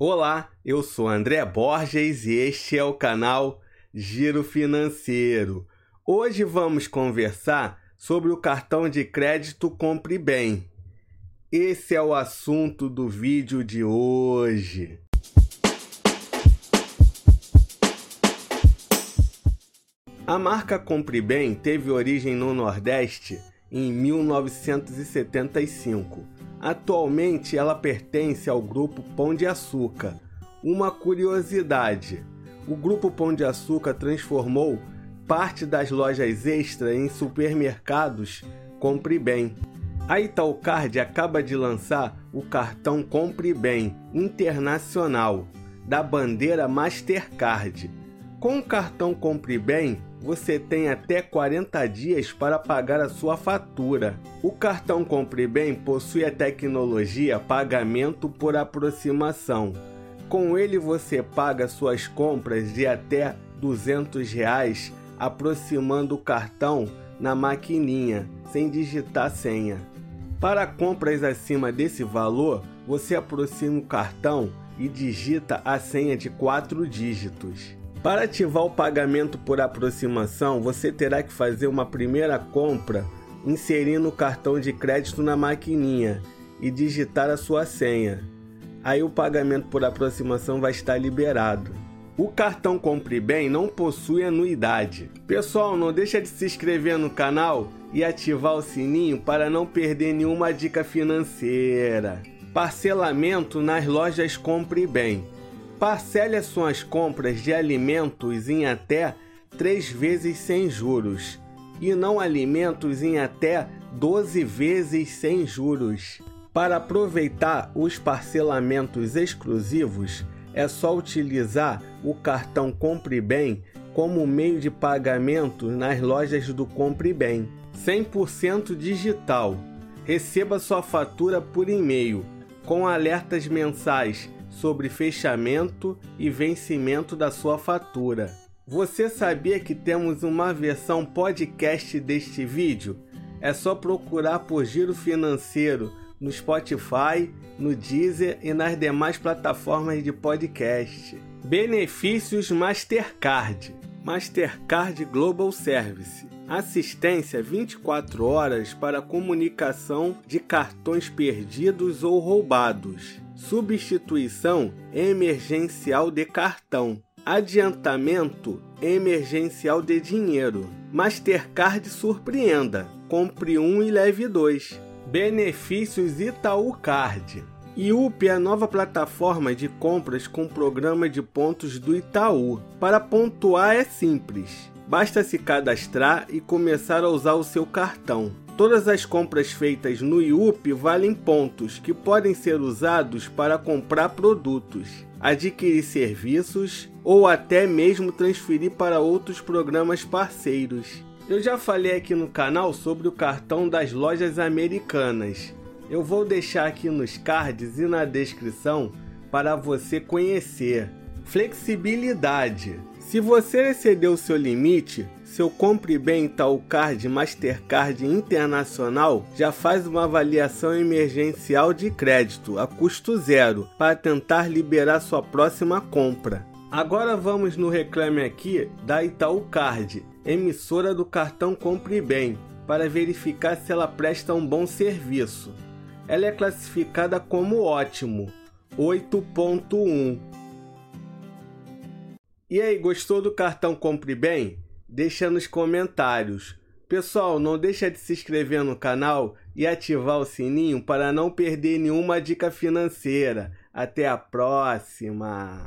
Olá, eu sou André Borges e este é o canal Giro Financeiro. Hoje vamos conversar sobre o cartão de crédito Compre Bem. Esse é o assunto do vídeo de hoje. A marca Compre Bem teve origem no Nordeste em 1975 Atualmente ela pertence ao grupo Pão de Açúcar. Uma curiosidade: o grupo Pão de Açúcar transformou parte das lojas extra em supermercados Compre Bem. A Italcard acaba de lançar o cartão Compre Bem Internacional da bandeira Mastercard. Com o cartão Compre Bem, você tem até 40 dias para pagar a sua fatura. O cartão Compre Bem possui a tecnologia pagamento por aproximação. Com ele você paga suas compras de até 200 reais, aproximando o cartão na maquininha, sem digitar senha. Para compras acima desse valor, você aproxima o cartão e digita a senha de quatro dígitos. Para ativar o pagamento por aproximação, você terá que fazer uma primeira compra inserindo o cartão de crédito na maquininha e digitar a sua senha. Aí o pagamento por aproximação vai estar liberado. O cartão Compre Bem não possui anuidade. Pessoal, não deixa de se inscrever no canal e ativar o sininho para não perder nenhuma dica financeira. Parcelamento nas lojas Compre Bem. Parcele as suas compras de alimentos em até três vezes sem juros e não alimentos em até 12 vezes sem juros. Para aproveitar os parcelamentos exclusivos, é só utilizar o cartão Compre Bem como meio de pagamento nas lojas do Compre Bem. 100% digital. Receba sua fatura por e-mail com alertas mensais sobre fechamento e vencimento da sua fatura. Você sabia que temos uma versão podcast deste vídeo? É só procurar por Giro Financeiro no Spotify, no Deezer e nas demais plataformas de podcast. Benefícios Mastercard. Mastercard Global Service. Assistência 24 horas para comunicação de cartões perdidos ou roubados substituição emergencial de cartão, adiantamento emergencial de dinheiro. Mastercard surpreenda, compre um e leve dois. Benefícios Itaú Card. IUP é a nova plataforma de compras com programa de pontos do Itaú. Para pontuar é simples. Basta se cadastrar e começar a usar o seu cartão. Todas as compras feitas no IUP valem pontos que podem ser usados para comprar produtos, adquirir serviços ou até mesmo transferir para outros programas parceiros. Eu já falei aqui no canal sobre o cartão das lojas americanas. Eu vou deixar aqui nos cards e na descrição para você conhecer. Flexibilidade. Se você excedeu seu limite, seu Compre Bem Itaú Card Mastercard Internacional já faz uma avaliação emergencial de crédito a custo zero para tentar liberar sua próxima compra. Agora vamos no reclame aqui da Itaú Card, emissora do cartão Compre Bem, para verificar se ela presta um bom serviço. Ela é classificada como ótimo, 8.1. E aí, gostou do cartão Compre Bem? deixa nos comentários. Pessoal, não deixa de se inscrever no canal e ativar o sininho para não perder nenhuma dica financeira. Até a próxima!